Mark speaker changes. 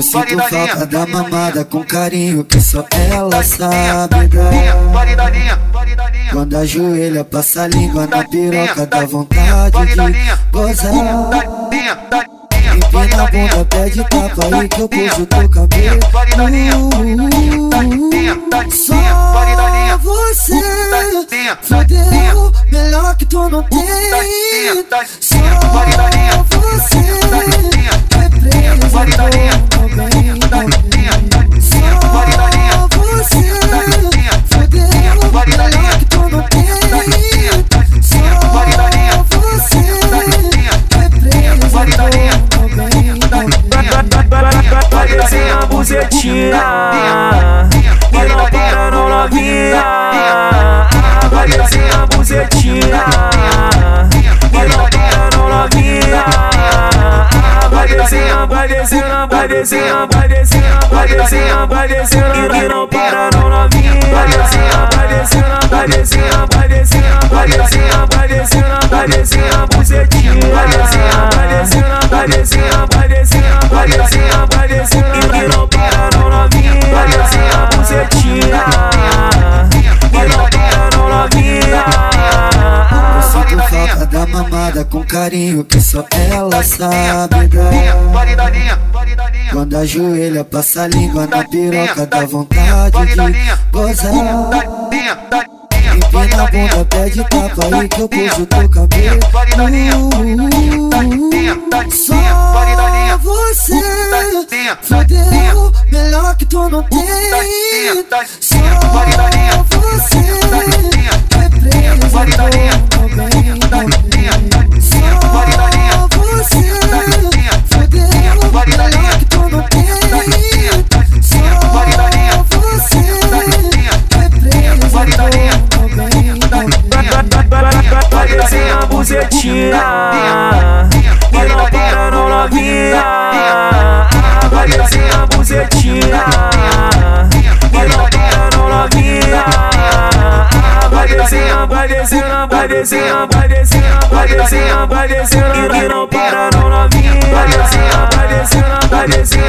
Speaker 1: Eu sinto falta da mamada com carinho que só ela sabe dar. Quando ajoelha, passa a língua na piroca, dá vontade de gozar. Empina a bunda, pede tapa aí que eu puxo teu cabelo. Só você fodeu, melhor que tu não tem. Só
Speaker 2: descer, vai descer, vai descer, vai descer, vai descer, vai descer E não para não novinha Vai descer, vai descer, vai descer, vai descer, vai descer, vai descer, vai descer
Speaker 1: da mamada com carinho que só ela sabe dar. Quando ajoelha, passa a língua na piroca, dá vontade de gozar. Empina a bunda, pede tapa aí que eu puxo teu cabelo. Só você fodeu, melhor que tu não tem. Só você
Speaker 2: bucetinha E não para não novinha Vai descer a bucetinha E não para não novinha Vai descer, vai descer, vai descer, vai descer, vai descer, vai descer E não para não novinha Vai descer, vai descer, vai descer,